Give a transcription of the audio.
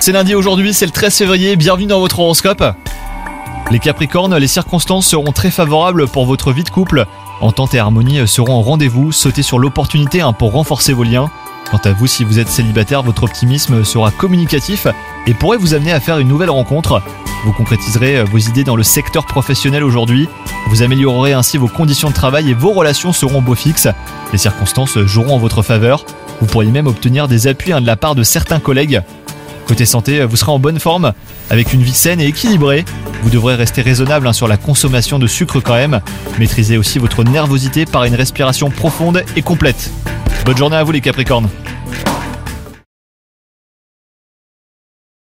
C'est lundi aujourd'hui, c'est le 13 février, bienvenue dans votre horoscope. Les Capricornes, les circonstances seront très favorables pour votre vie de couple. Entente et harmonie seront au rendez-vous, sautez sur l'opportunité hein, pour renforcer vos liens. Quant à vous, si vous êtes célibataire, votre optimisme sera communicatif et pourrait vous amener à faire une nouvelle rencontre. Vous concrétiserez vos idées dans le secteur professionnel aujourd'hui. Vous améliorerez ainsi vos conditions de travail et vos relations seront beau fixes. Les circonstances joueront en votre faveur. Vous pourriez même obtenir des appuis hein, de la part de certains collègues. Côté santé, vous serez en bonne forme, avec une vie saine et équilibrée. Vous devrez rester raisonnable hein, sur la consommation de sucre quand même. Maîtrisez aussi votre nervosité par une respiration profonde et complète. Bonne journée à vous les Capricornes